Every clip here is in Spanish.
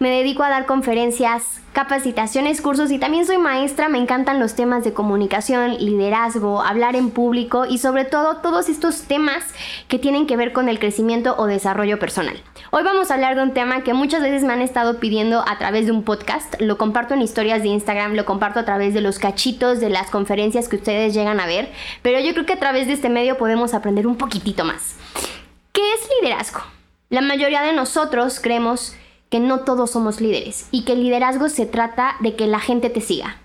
Me dedico a dar conferencias, capacitaciones, cursos y también soy maestra, me encantan los temas de comunicación, liderazgo, hablar en público y sobre todo todos estos temas que tienen que ver con el crecimiento o desarrollo personal. Hoy vamos a hablar de un tema que muchas veces me han estado pidiendo a través de un podcast, lo comparto en historias de Instagram, lo comparto a través de los cachitos de las conferencias que ustedes llegan a ver, pero yo creo que a través de este medio podemos aprender un poquitito más. ¿Qué es liderazgo? La mayoría de nosotros creemos que no todos somos líderes y que el liderazgo se trata de que la gente te siga.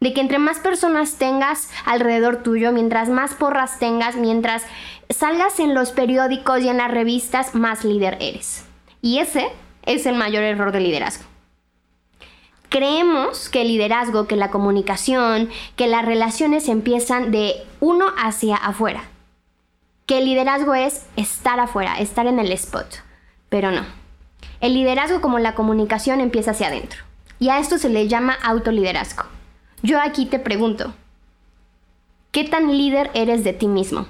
De que entre más personas tengas alrededor tuyo, mientras más porras tengas, mientras salgas en los periódicos y en las revistas, más líder eres. Y ese es el mayor error del liderazgo. Creemos que el liderazgo, que la comunicación, que las relaciones empiezan de uno hacia afuera. Que el liderazgo es estar afuera, estar en el spot pero no. El liderazgo como la comunicación empieza hacia adentro. Y a esto se le llama autoliderazgo. Yo aquí te pregunto, ¿qué tan líder eres de ti mismo?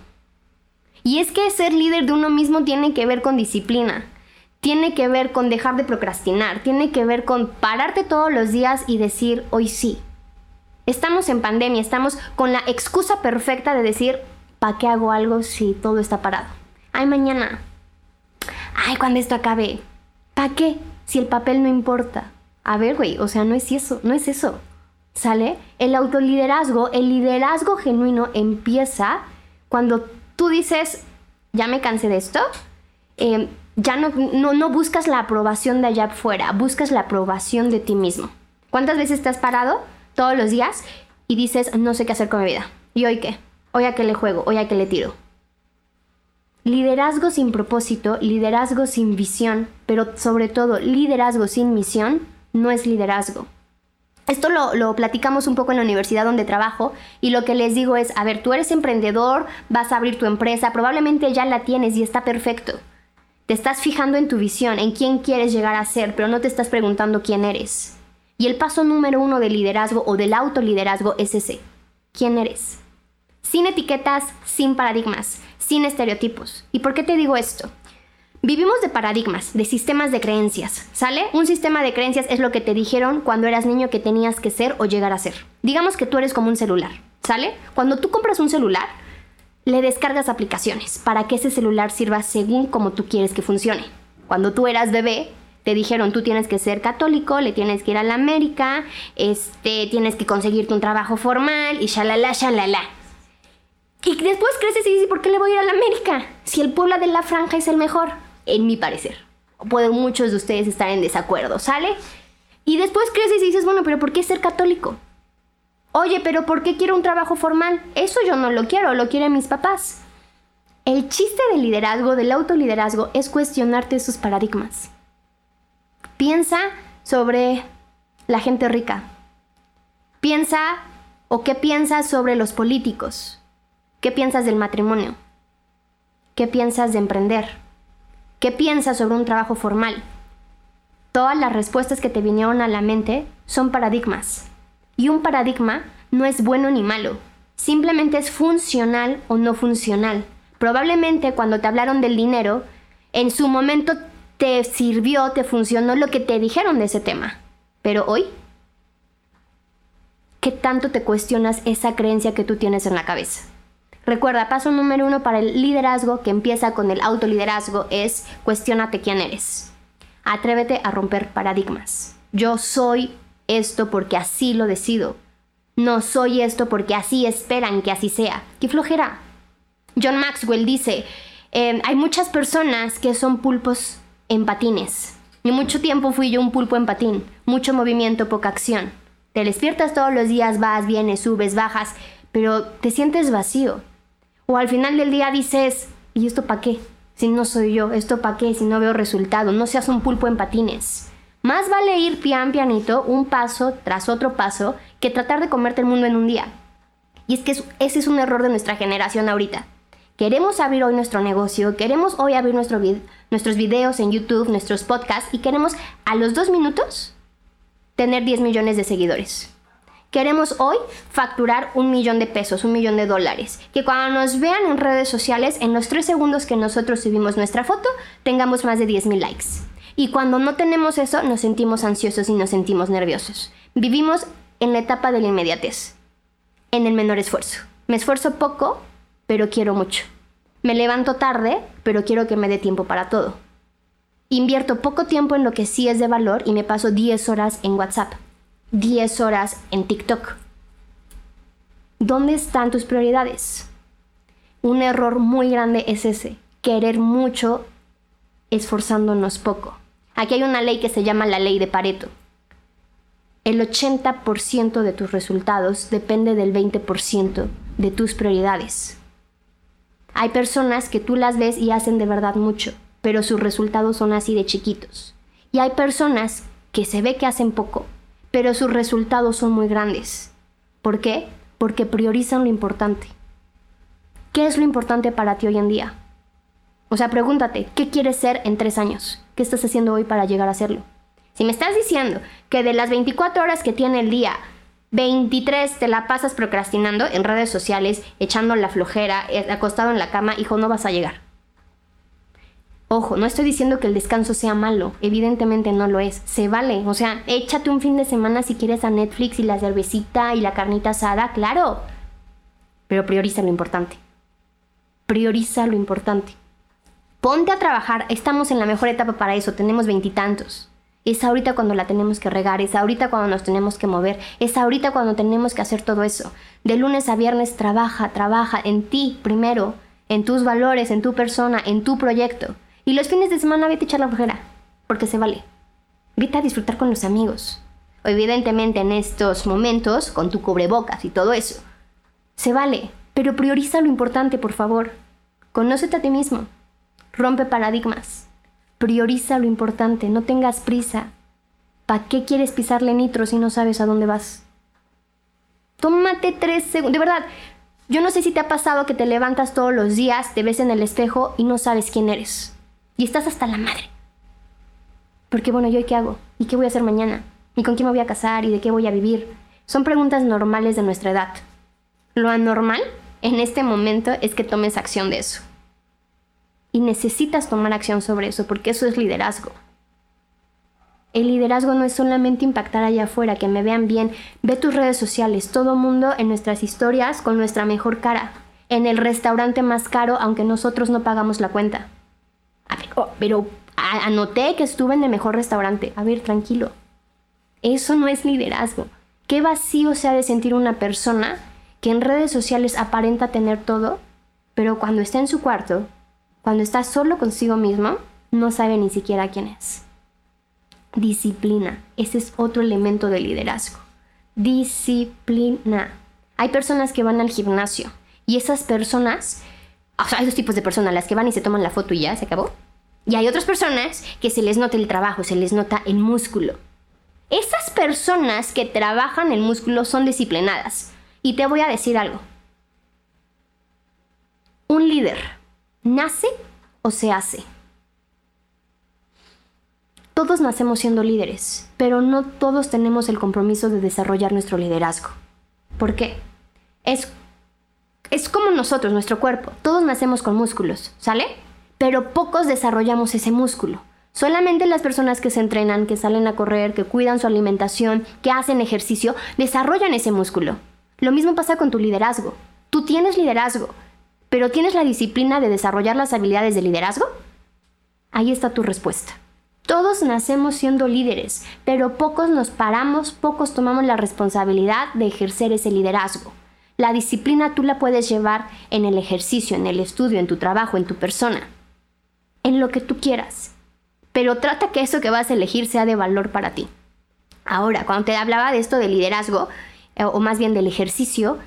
Y es que ser líder de uno mismo tiene que ver con disciplina, tiene que ver con dejar de procrastinar, tiene que ver con pararte todos los días y decir, hoy sí. Estamos en pandemia, estamos con la excusa perfecta de decir, ¿para qué hago algo si todo está parado? Ay, mañana, ay, cuando esto acabe, ¿para qué? Si el papel no importa. A ver, güey, o sea, no es eso, no es eso. ¿Sale? El autoliderazgo, el liderazgo genuino empieza cuando tú dices, ya me cansé de esto, em, ya no, no, no buscas la aprobación de allá afuera, buscas la aprobación de ti mismo. ¿Cuántas veces te has parado todos los días y dices, no sé qué hacer con mi vida? ¿Y hoy qué? ¿Hoy a qué le juego? ¿Hoy a qué le tiro? Liderazgo sin propósito, liderazgo sin visión, pero sobre todo liderazgo sin misión, no es liderazgo. Esto lo, platicamos un poco en la universidad donde trabajo y lo que les digo es, a ver, tú eres emprendedor, vas a abrir tu empresa, probablemente ya la tienes y está perfecto. Te estás fijando en tu visión, en quién quieres llegar a ser, pero no te estás preguntando quién eres. Y el paso número uno del liderazgo o del autoliderazgo es ese. ¿Quién eres? Sin etiquetas, sin paradigmas sin estereotipos. ¿Y por qué te digo esto? Vivimos de paradigmas, de sistemas de creencias, ¿sale? Un sistema de creencias es lo que te dijeron cuando eras niño que tenías que ser o llegar a ser. Digamos que tú eres como un celular, ¿sale? Cuando tú compras un celular, le descargas aplicaciones para que ese celular sirva según como tú quieres que funcione. Cuando tú eras bebé, te dijeron tú tienes que ser católico, le tienes que ir a la América, este, tienes que conseguirte un trabajo formal y shalala, shalala. Y después creces y dices, ¿por qué le voy a ir a la América? Si el Puebla de la Franja es el mejor, en mi parecer. Pueden muchos de ustedes estar en desacuerdo, ¿sale? Y después creces y dices, bueno, pero ¿por qué ser católico? Oye, pero ¿por qué quiero un trabajo formal? Eso yo no lo quiero, lo quieren mis papás. El chiste del liderazgo, del autoliderazgo, es cuestionarte esos paradigmas. Piensa sobre la gente rica. Piensa o qué piensas sobre los políticos. ¿Qué piensas del matrimonio? ¿Qué piensas de emprender? ¿Qué piensas sobre un trabajo formal? Todas las respuestas que te vinieron a la mente son paradigmas. Y un paradigma no es bueno ni malo, simplemente es funcional o no funcional. Probablemente cuando te hablaron del dinero, en su momento te sirvió, te funcionó lo que te dijeron de ese tema. Pero hoy, ¿qué tanto te cuestionas esa creencia que tú tienes en la cabeza? Recuerda, paso número uno para el liderazgo que empieza con el autoliderazgo es cuestionate quién eres. Atrévete a romper paradigmas. Yo soy esto porque así lo decido. No soy esto porque así esperan que así sea. ¡Qué flojera! John Maxwell dice, em, hay muchas personas que son pulpos en patines. Y mucho tiempo fui yo un pulpo en patín. Mucho movimiento, poca acción. Te despiertas todos los días, vas, vienes, subes, bajas, pero te sientes vacío. O al final del día dices, ¿y esto para qué? Si no soy yo, ¿esto para qué? Si no veo resultado, no seas un pulpo en patines. Más vale ir pian pianito, un paso tras otro paso, que tratar de comerte el mundo en un día. Y es que ese es un error de nuestra generación ahorita. Queremos abrir hoy nuestro negocio, queremos hoy abrir nuestro nuestros videos en YouTube, nuestros podcasts y queremos a los dos minutos tener 10 millones de seguidores. Queremos hoy facturar un millón de pesos, un millón de dólares. Que cuando nos vean en redes sociales, en los tres segundos que nosotros subimos nuestra foto, tengamos más de 10 mil likes. Y cuando no tenemos eso, nos sentimos ansiosos y nos sentimos nerviosos. Vivimos en la etapa de la inmediatez, en el menor esfuerzo. Me esfuerzo poco, pero quiero mucho. Me levanto tarde, pero quiero que me dé tiempo para todo. Invierto poco tiempo en lo que sí es de valor y me paso 10 horas en WhatsApp, 10 horas en TikTok. ¿Dónde están tus prioridades? Un error muy grande es ese, querer mucho esforzándonos poco. Aquí hay una ley que se llama la ley de Pareto. El 80% de tus resultados depende del 20% de tus prioridades. Hay personas que tú las ves y hacen de verdad mucho, pero sus resultados son así de chiquitos. Y hay personas que se ve que hacen poco, pero sus resultados son muy grandes. ¿Por qué? Porque priorizan lo importante. ¿Qué es lo importante para ti hoy en día? O sea, pregúntate, ¿qué quieres ser en tres años? ¿Qué estás haciendo hoy para llegar a hacerlo? Si me estás diciendo que de las 24 horas que tiene el día, 23 te la pasas procrastinando en redes sociales, echando la flojera, eh, acostado en la cama, hijo, no vas a llegar. Ojo, no estoy diciendo que el descanso sea malo, evidentemente no lo es, se vale, o sea, échate un fin de semana si quieres a Netflix y la cervecita y la carnita asada, claro, pero prioriza lo importante, prioriza lo importante. Ponte a trabajar, estamos en la mejor etapa para eso, tenemos veintitantos. Es ahorita cuando la tenemos que regar, es ahorita cuando nos tenemos que mover, es ahorita cuando tenemos que hacer todo eso. De lunes a viernes trabaja, trabaja en ti primero, en tus valores, en tu persona, en tu proyecto. Y los fines de semana vete a echar la flojera, porque se vale. Vete a disfrutar con los amigos. Evidentemente en estos momentos, con tu cubrebocas y todo eso. Se vale, pero prioriza lo importante, por favor. Conócete a ti mismo. Rompe paradigmas. Prioriza lo importante, no tengas prisa. ¿Para qué quieres pisarle nitro si no sabes a dónde vas? Tómate tres segundos. De verdad, yo no sé si te ha pasado que te levantas todos los días, te ves en el espejo y no sabes quién eres. Y estás hasta la madre. Porque bueno, ¿yo qué hago? ¿Y qué voy a hacer mañana? ¿Y con quién me voy a casar? ¿Y de qué voy a vivir? Son preguntas normales de nuestra edad. Lo anormal en este momento es que tomes acción de eso. Y necesitas tomar acción sobre eso porque eso es liderazgo. El liderazgo no es solamente impactar allá afuera, que me vean bien. Ve tus redes sociales, todo mundo en nuestras historias con nuestra mejor cara. En el restaurante más caro, aunque nosotros no pagamos la cuenta. Oh, pero anoté que estuve en el mejor restaurante. A ver, tranquilo. Eso no es liderazgo. Qué vacío se ha de sentir una persona que en redes sociales aparenta tener todo, pero cuando está en su cuarto, cuando está solo consigo mismo, no sabe ni siquiera quién es. Disciplina. Ese es otro elemento de liderazgo. Disciplina. Hay personas que van al gimnasio y esas personas, hay dos tipos de personas, las que van y se toman la foto y ya, se acabó. Y hay otras personas que se les nota el trabajo, se les nota el músculo. Esas personas que trabajan el músculo son disciplinadas. Y te voy a decir algo. Un líder nace o se hace. Todos nacemos siendo líderes, pero no todos tenemos el compromiso de desarrollar nuestro liderazgo. ¿Por qué? Es, es como nosotros, nuestro cuerpo. Todos nacemos con músculos, ¿sale? pero pocos desarrollamos ese músculo. Solamente las personas que se entrenan, que salen a correr, que cuidan su alimentación, que hacen ejercicio, desarrollan ese músculo. Lo mismo pasa con tu liderazgo. Tú tienes liderazgo, pero ¿tienes la disciplina de desarrollar las habilidades de liderazgo? Ahí está tu respuesta. Todos nacemos siendo líderes, pero pocos nos paramos, pocos tomamos la responsabilidad de ejercer ese liderazgo. La disciplina tú la puedes llevar en el ejercicio, en el estudio, en tu trabajo, en tu persona en lo que tú quieras. Pero trata que eso que vas a elegir sea de valor para ti. Ahora, cuando te hablaba de esto del liderazgo, eh, o más bien del ejercicio,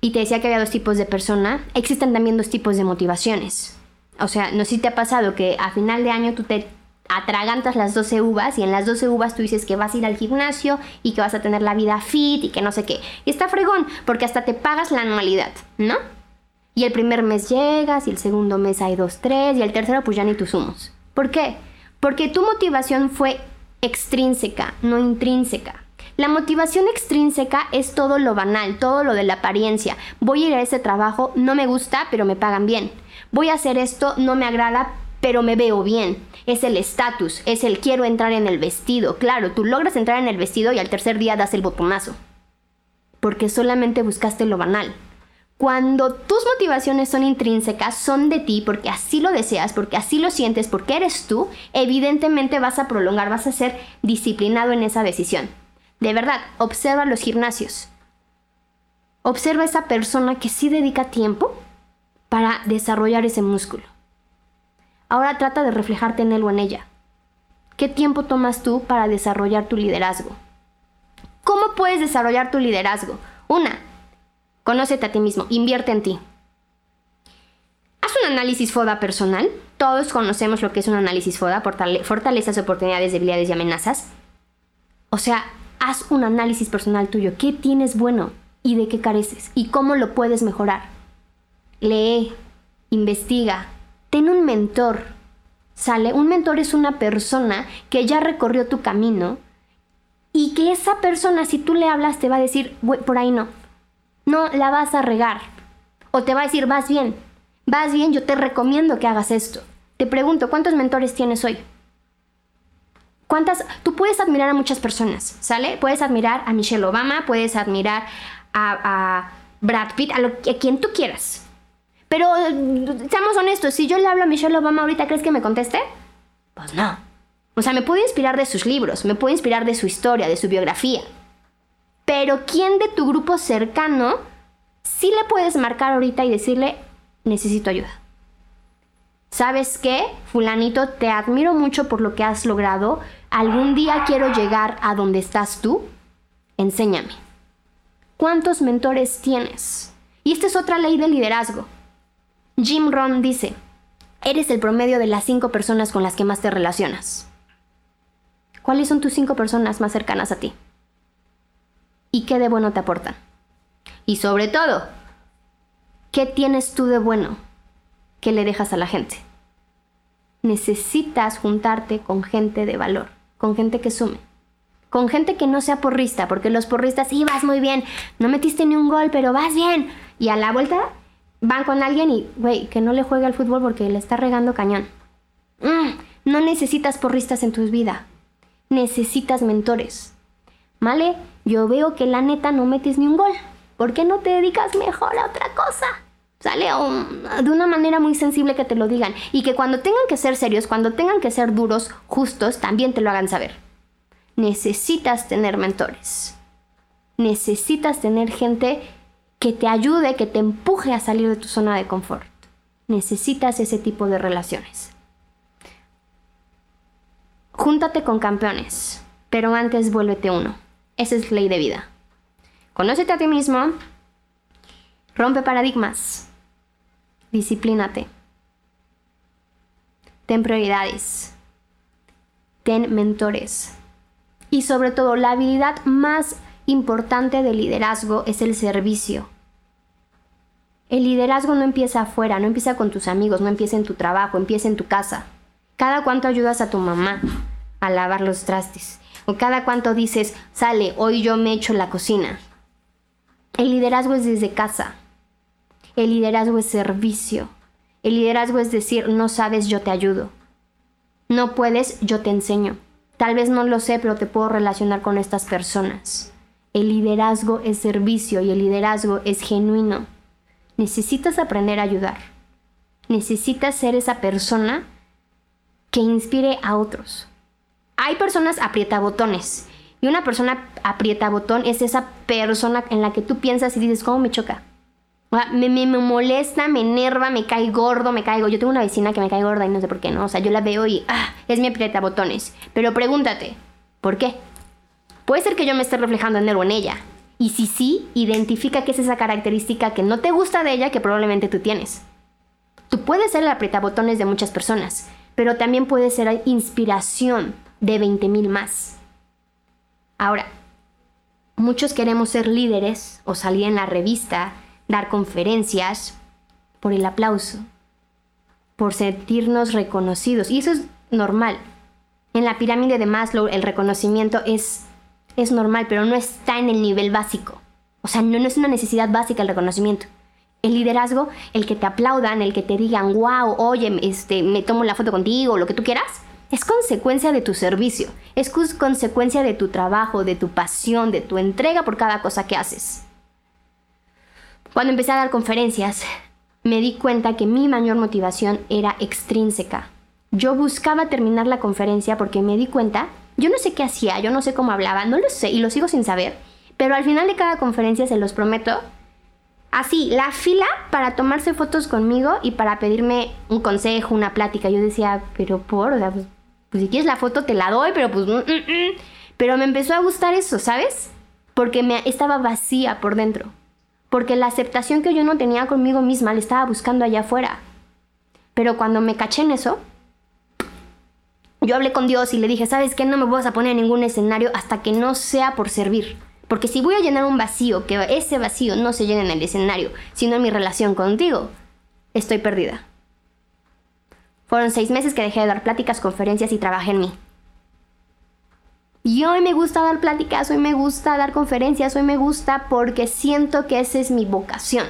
y te decía que había dos tipos de persona, existen también dos tipos de motivaciones. O sea, no sé si te ha pasado que a final de año tú te atragantas las 12 uvas y en las 12 uvas tú dices que vas a ir al gimnasio y que vas a tener la vida fit y que no sé qué. Y está fregón porque hasta te pagas la anualidad, ¿no? Y el primer mes llegas, y el segundo mes hay dos, tres, y el tercero pues ya ni tus humos. ¿Por qué? Porque tu motivación fue extrínseca, no intrínseca. La motivación extrínseca es todo lo banal, todo lo de la apariencia. Voy a ir a ese trabajo, no me gusta, pero me pagan bien. Voy a hacer esto, no me agrada, pero me veo bien. Es el estatus, es el quiero entrar en el vestido. Claro, tú logras entrar en el vestido y al tercer día das el botonazo. Porque solamente buscaste lo banal. Cuando tus motivaciones son intrínsecas, son de ti, porque así lo deseas, porque así lo sientes, porque eres tú, evidentemente vas a prolongar, vas a ser disciplinado en esa decisión. De verdad, observa los gimnasios. Observa esa persona que sí dedica tiempo para desarrollar ese músculo. Ahora trata de reflejarte en él o en ella. ¿Qué tiempo tomas tú para desarrollar tu liderazgo? ¿Cómo puedes desarrollar tu liderazgo? Una, Conócete a ti mismo, invierte en ti. Haz un análisis FODA personal. Todos conocemos lo que es un análisis FODA, fortalezas, oportunidades, debilidades y amenazas. O sea, haz un análisis personal tuyo. ¿Qué tienes bueno y de qué careces? ¿Y cómo lo puedes mejorar? Lee, investiga, ten un mentor. ¿Sale? Un mentor es una persona que ya recorrió tu camino y que esa persona, si tú le hablas, te va a decir, por ahí no, no la vas a regar. O te va a decir, vas bien, vas bien, yo te recomiendo que hagas esto. Te pregunto, ¿cuántos mentores tienes hoy? ¿Cuántas? Tú puedes admirar a muchas personas, ¿sale? Puedes admirar a Michelle Obama, puedes admirar a, Brad Pitt, a, lo, a quien tú quieras. Pero seamos honestos, si yo le hablo a Michelle Obama ahorita, ¿crees que me conteste? Pues no. O sea, me puedo inspirar de sus libros, me puedo inspirar de su historia, de su biografía. Pero ¿quién de tu grupo cercano sí le puedes marcar ahorita y decirle, necesito ayuda? ¿Sabes qué? Fulanito, te admiro mucho por lo que has logrado. Algún día quiero llegar a donde estás tú. Enséñame. ¿Cuántos mentores tienes? Y esta es otra ley de liderazgo. Jim Rohn dice, eres el promedio de las cinco personas con las que más te relacionas. ¿Cuáles son tus cinco personas más cercanas a ti? y qué de bueno te aportan. Y sobre todo, ¿qué tienes tú de bueno que le dejas a la gente? Necesitas juntarte con gente de valor, con gente que sume, con gente que no sea porrista, porque los porristas, sí, vas muy bien, no metiste ni un gol, pero vas bien. Y a la vuelta van con alguien y, güey, que no le juegue al fútbol porque le está regando cañón. Mm, no necesitas porristas en tu vida, necesitas mentores. ¿Vale? Yo veo que la neta no metes ni un gol. ¿Por qué no te dedicas mejor a otra cosa? ¿Sale? de una manera muy sensible que te lo digan. Y que cuando tengan que ser serios, cuando tengan que ser duros, justos, también te lo hagan saber. Necesitas tener mentores. Necesitas tener gente que te ayude, que te empuje a salir de tu zona de confort. Necesitas ese tipo de relaciones. Júntate con campeones, pero antes vuélvete uno. Esa es ley de vida. Conócete a ti mismo, rompe paradigmas, disciplínate, ten prioridades, ten mentores y sobre todo la habilidad más importante del liderazgo es el servicio. El liderazgo no empieza afuera, no empieza con tus amigos, no empieza en tu trabajo, empieza en tu casa. Cada cuánto ayudas a tu mamá a lavar los trastes. O cada cuánto dices, sale, hoy yo me echo la cocina. El liderazgo es desde casa. El liderazgo es servicio. El liderazgo es decir, no sabes, yo te ayudo. No puedes, yo te enseño. Tal vez no lo sé, pero te puedo relacionar con estas personas. El liderazgo es servicio y el liderazgo es genuino. Necesitas aprender a ayudar. Necesitas ser esa persona que inspire a otros hay personas aprieta botones. Y una persona aprieta botón es esa persona en la que tú piensas y dices, ¿cómo me choca? Me, me, molesta, me enerva, me cae gordo, me caigo. Yo tengo una vecina que me cae gorda y no sé por qué, ¿no? O sea, yo la veo y ah, es mi aprieta botones. Pero pregúntate, ¿por qué? Puede ser que yo me esté reflejando en él o en ella. Y si sí, identifica qué es esa característica que no te gusta de ella que probablemente tú tienes. Tú puedes ser el aprieta botones de muchas personas, pero también puedes ser inspiración de 20.000 más. Ahora, muchos queremos ser líderes o salir en la revista, dar conferencias por el aplauso, por sentirnos reconocidos. Y eso es normal. En la pirámide de Maslow el reconocimiento es, es normal, pero no está en el nivel básico. O sea, no, no es una necesidad básica el reconocimiento. El liderazgo, el que te aplaudan, el que te digan, wow, oye, este, me tomo la foto contigo, lo que tú quieras, es consecuencia de tu servicio, es consecuencia de tu trabajo, de tu pasión, de tu entrega por cada cosa que haces. Cuando empecé a dar conferencias, me di cuenta que mi mayor motivación era extrínseca. Yo buscaba terminar la conferencia porque me di cuenta, yo no sé qué hacía, yo no sé cómo hablaba, no lo sé y lo sigo sin saber, pero al final de cada conferencia, se los prometo, así, la fila para tomarse fotos conmigo y para pedirme un consejo, una plática. Yo decía, pero por, o sea, pues, pues si quieres la foto te la doy, pero pues... Mm, mm, mm". Pero me empezó a gustar eso, ¿sabes? Porque me estaba vacía por dentro. Porque la aceptación que yo no tenía conmigo misma la estaba buscando allá afuera. Pero cuando me caché en eso, yo hablé con Dios y le dije, ¿sabes qué? No me vas a poner en ningún escenario hasta que no sea por servir. Porque si voy a llenar un vacío, que ese vacío no se llene en el escenario, sino en mi relación contigo, estoy perdida. Fueron seis meses que dejé de dar pláticas, conferencias y trabajé en mí. Y hoy me gusta dar pláticas, hoy me gusta dar conferencias, hoy me gusta porque siento que esa es mi vocación.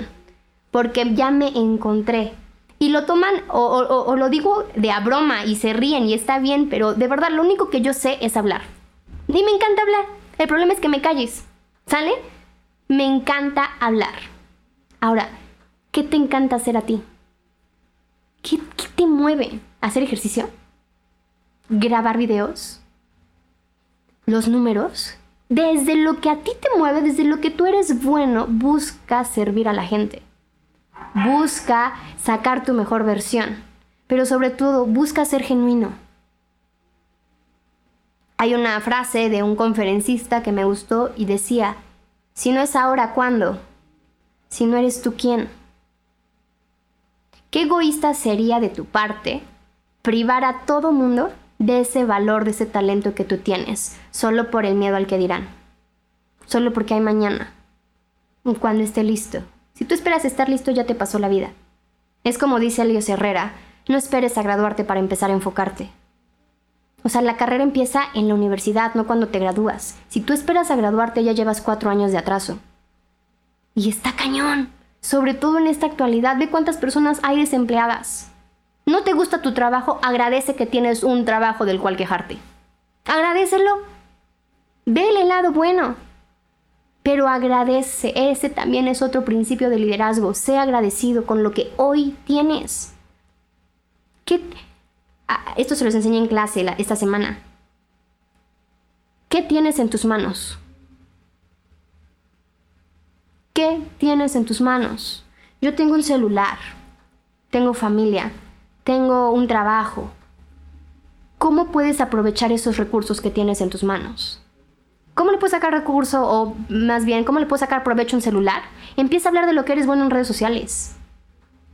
Porque ya me encontré. Y lo toman o, lo digo de a broma y se ríen y está bien, pero de verdad lo único que yo sé es hablar. Y me encanta hablar. El problema es que me calles. ¿Sale? Me encanta hablar. Ahora, ¿qué te encanta hacer a ti? ¿Qué, te mueve? ¿Hacer ejercicio? ¿Grabar videos? ¿Los números? Desde lo que a ti te mueve, desde lo que tú eres bueno, busca servir a la gente. Busca sacar tu mejor versión. Pero sobre todo, busca ser genuino. Hay una frase de un conferencista que me gustó y decía, si no es ahora, ¿cuándo? Si no eres tú, ¿quién? ¿Qué egoísta sería de tu parte privar a todo mundo de ese valor, de ese talento que tú tienes, solo por el miedo al que dirán? Solo porque hay mañana. Cuando esté listo. Si tú esperas estar listo, ya te pasó la vida. Es como dice Elios Herrera, no esperes a graduarte para empezar a enfocarte. O sea, la carrera empieza en la universidad, no cuando te gradúas. Si tú esperas a graduarte ya llevas cuatro años de atraso. Y está cañón. Sobre todo en esta actualidad, ve cuántas personas hay desempleadas. ¿No te gusta tu trabajo? Agradece que tienes un trabajo del cual quejarte. Agradecelo. Ve el lado bueno. Pero agradece. Ese también es otro principio de liderazgo. Sé agradecido con lo que hoy tienes. ¿Qué, Ah, esto se los enseñé en clase esta semana. ¿Qué tienes en tus manos? ¿Qué tienes en tus manos? Yo tengo un celular, tengo familia, tengo un trabajo. ¿Cómo puedes aprovechar esos recursos que tienes en tus manos? ¿Cómo le puedes sacar recurso o más bien, cómo le puedes sacar provecho a un celular? Empieza a hablar de lo que eres bueno en redes sociales.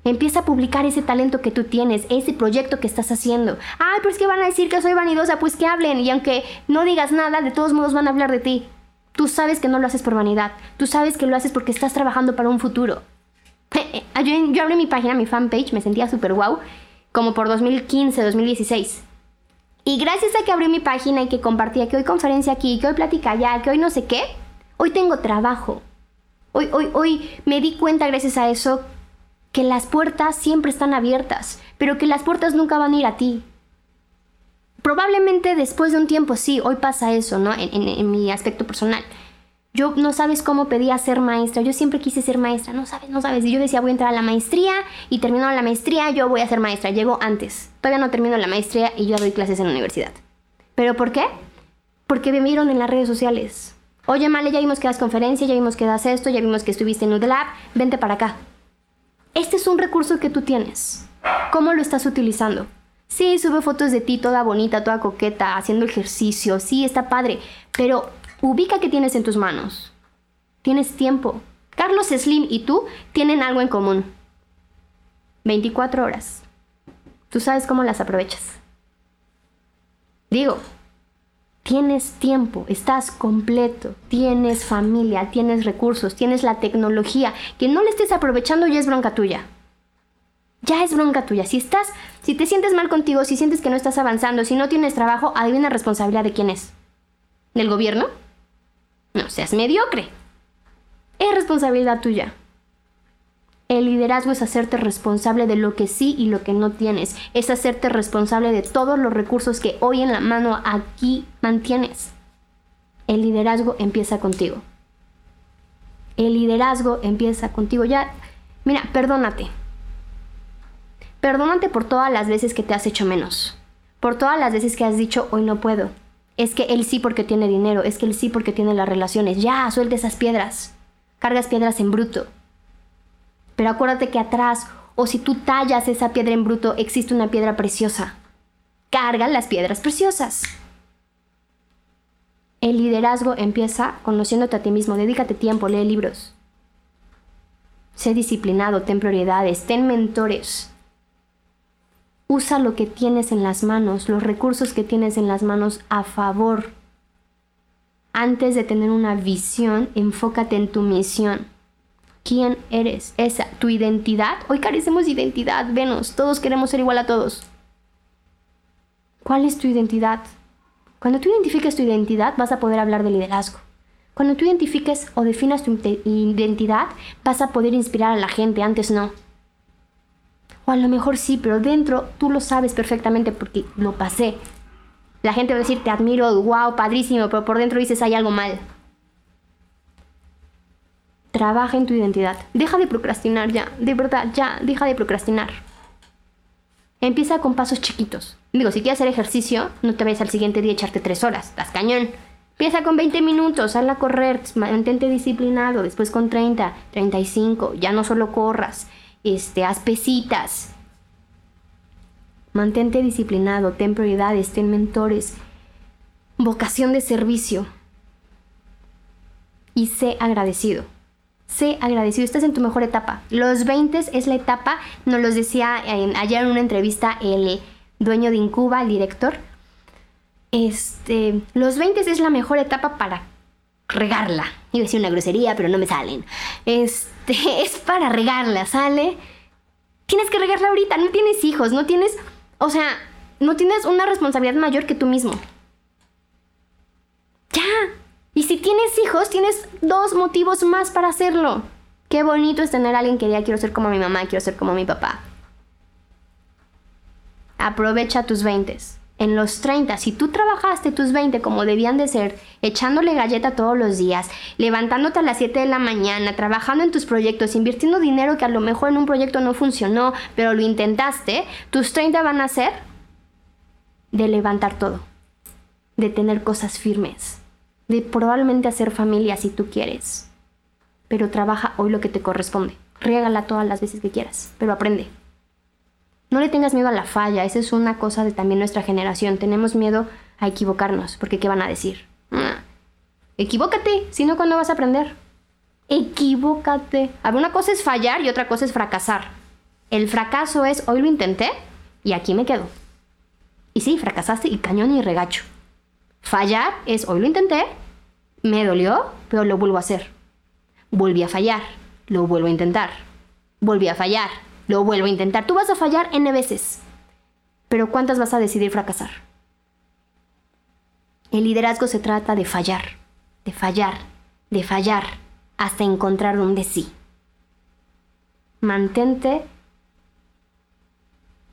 Empieza a publicar ese talento que tú tienes, ese proyecto que estás haciendo. Ay, pero es que van a decir que soy vanidosa, pues que hablen. Y aunque no digas nada, de todos modos van a hablar de ti. Tú sabes que no lo haces por vanidad. Tú sabes que lo haces porque estás trabajando para un futuro. Yo, yo abrí mi página, mi fanpage, me sentía súper guau, como por 2015, 2016. Y gracias a que abrí mi página y que compartía que hoy conferencia aquí, que hoy plática allá, que hoy no sé qué, hoy tengo trabajo. Hoy, hoy, hoy me di cuenta gracias a eso que las puertas siempre están abiertas, pero que las puertas nunca van a ir a ti. Probablemente después de un tiempo sí, hoy pasa eso, ¿no? En, mi aspecto personal. Yo no sabes cómo pedía ser maestra, yo siempre quise ser maestra, no sabes, no sabes. Y yo decía voy a entrar a la maestría y termino la maestría, yo voy a ser maestra. Llego antes, todavía no termino la maestría y yo doy clases en la universidad. ¿Pero por qué? Porque me vieron en las redes sociales. Oye, Male, ya vimos que das conferencia, ya vimos que das esto, ya vimos que estuviste en UDLAB, vente para acá. Este es un recurso que tú tienes. ¿Cómo lo estás utilizando? Sí, sube fotos de ti toda bonita, toda coqueta, haciendo ejercicio, sí, está padre, pero ubica qué tienes en tus manos. Tienes tiempo. Carlos Slim y tú tienen algo en común. 24 horas. Tú sabes cómo las aprovechas. Digo, Tienes tiempo, estás completo, tienes familia, tienes recursos, tienes la tecnología. Que no le estés aprovechando ya es bronca tuya. Ya es bronca tuya. Si estás, si te sientes mal contigo, si sientes que no estás avanzando, si no tienes trabajo, adivina responsabilidad de quién es. ¿Del gobierno? No seas mediocre. Es responsabilidad tuya. El liderazgo es hacerte responsable de lo que sí y lo que no tienes. Es hacerte responsable de todos los recursos que hoy en la mano aquí mantienes. El liderazgo empieza contigo. El liderazgo empieza contigo. Ya, mira, perdónate. Perdónate por todas las veces que te has hecho menos. Por todas las veces que has dicho, hoy no puedo. Es que él sí porque tiene dinero. Es que él sí porque tiene las relaciones. Ya, suelta esas piedras. Cargas piedras en bruto. Pero acuérdate que atrás, o si tú tallas esa piedra en bruto, existe una piedra preciosa. Carga las piedras preciosas. El liderazgo empieza conociéndote a ti mismo. Dedícate tiempo, lee libros. Sé disciplinado, ten prioridades, ten mentores. Usa lo que tienes en las manos, los recursos que tienes en las manos a favor. Antes de tener una visión, enfócate en tu misión. ¿Quién eres? Esa, tu identidad. Hoy carecemos de identidad, Venus. Todos queremos ser igual a todos. ¿Cuál es tu identidad? Cuando tú identifiques tu identidad, vas a poder hablar de liderazgo. Cuando tú identifiques o definas tu identidad, vas a poder inspirar a la gente, antes no. O a lo mejor sí, pero dentro tú lo sabes perfectamente porque lo pasé. La gente va a decir, te admiro, wow, padrísimo, pero por dentro dices, hay algo mal. Trabaja en tu identidad. Deja de procrastinar ya, de verdad, ya, deja de procrastinar. Empieza con pasos chiquitos. Digo, si quieres hacer ejercicio, no te vayas al siguiente día a echarte tres horas. Estás cañón. Empieza con 20 minutos, sal a correr, mantente disciplinado, después con 30, 35, ya no solo corras, este, haz. Mantente disciplinado, ten prioridades, ten mentores, vocación de servicio y sé agradecido. Sé agradecido, estás en tu mejor etapa. Los 20 es la etapa, nos los decía ayer en una entrevista el dueño de Incuba, el director. Este, los 20 es la mejor etapa para regarla. Iba a decir una grosería, pero no me salen. Este, es para regarla, ¿sale? Tienes que regarla ahorita, no tienes hijos, no tienes, o sea, no tienes una responsabilidad mayor que tú mismo. Ya. Y si tienes hijos, tienes dos motivos más para hacerlo. Qué bonito es tener a alguien que diga quiero ser como mi mamá, quiero ser como mi papá. Aprovecha tus 20. En los 30, si tú trabajaste tus 20 como debían de ser, echándole galleta todos los días, levantándote a las 7 de la mañana, trabajando en tus proyectos, invirtiendo dinero que a lo mejor en un proyecto no funcionó, pero lo intentaste, tus 30 van a ser de levantar todo, de tener cosas firmes, de probablemente hacer familia si tú quieres. Pero trabaja hoy lo que te corresponde. Riégala todas las veces que quieras, pero aprende. No le tengas miedo a la falla, esa es una cosa de también nuestra generación. Tenemos miedo a equivocarnos, porque ¿qué van a decir? Ah, equivócate, si no, ¿cuándo vas a aprender? Equivócate. una cosa es fallar y otra cosa es fracasar. El fracaso es, hoy lo intenté y aquí me quedo. Y sí, fracasaste y cañón y regacho. Fallar es, hoy lo intenté, me dolió, pero lo vuelvo a hacer. Volví a fallar, lo vuelvo a intentar. Volví a fallar, lo vuelvo a intentar. Tú vas a fallar N veces, pero ¿cuántas vas a decidir fracasar? El liderazgo se trata de fallar, de fallar, de fallar, hasta encontrar donde sí. Mantente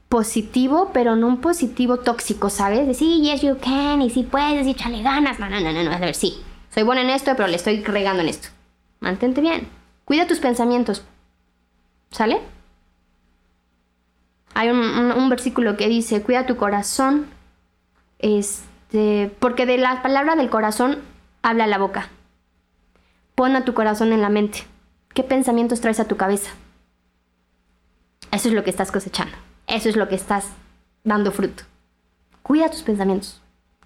positivo, pero no un positivo tóxico, ¿sabes? De sí, yes you can, y si puedes, y échale ganas. No, no, no, no, no, a ver, sí. Soy buena en esto, pero le estoy regando en esto. Mantente bien. Cuida tus pensamientos. ¿Sale? Hay un, versículo que dice, cuida tu corazón, este, porque de la palabra del corazón habla la boca. Pon a tu corazón en la mente. ¿Qué pensamientos traes a tu cabeza? Eso es lo que estás cosechando. Eso es lo que estás dando fruto. Cuida tus pensamientos.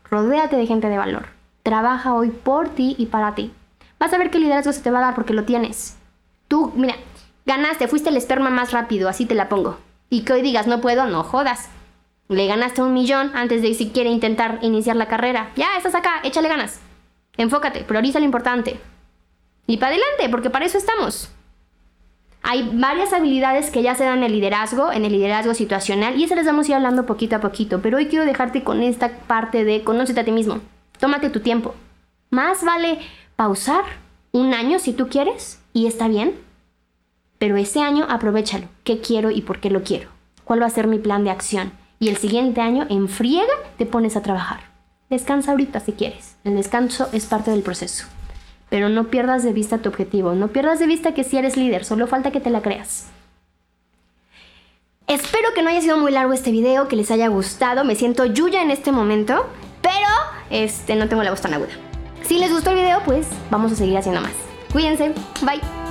Rodéate de gente de valor. Trabaja hoy por ti y para ti. Vas a ver qué liderazgo se te va a dar porque lo tienes. Tú, mira, ganaste, fuiste el esperma más rápido, así te la pongo y que hoy digas no puedo, no jodas. Le ganaste un millón antes de siquiera intentar iniciar la carrera. Ya, estás acá, échale ganas. Enfócate, prioriza lo importante. Y para adelante, porque para eso estamos. Hay varias habilidades que ya se dan en el liderazgo, en el liderazgo situacional, y eso les vamos a ir hablando poquito a poquito. Pero hoy quiero dejarte con esta parte de conócete a ti mismo. Tómate tu tiempo. Más vale pausar un año si tú quieres, y está bien, Pero ese año aprovechalo. ¿Qué quiero y por qué lo quiero? ¿Cuál va a ser mi plan de acción? Y el siguiente año, en friega, te pones a trabajar. Descansa ahorita si quieres. El descanso es parte del proceso. Pero no pierdas de vista tu objetivo. No pierdas de vista que si eres líder, solo falta que te la creas. Espero que no haya sido muy largo este video, que les haya gustado. Me siento Yuya en este momento, pero este, no tengo la voz tan aguda. Si les gustó el video, pues vamos a seguir haciendo más. Cuídense, bye.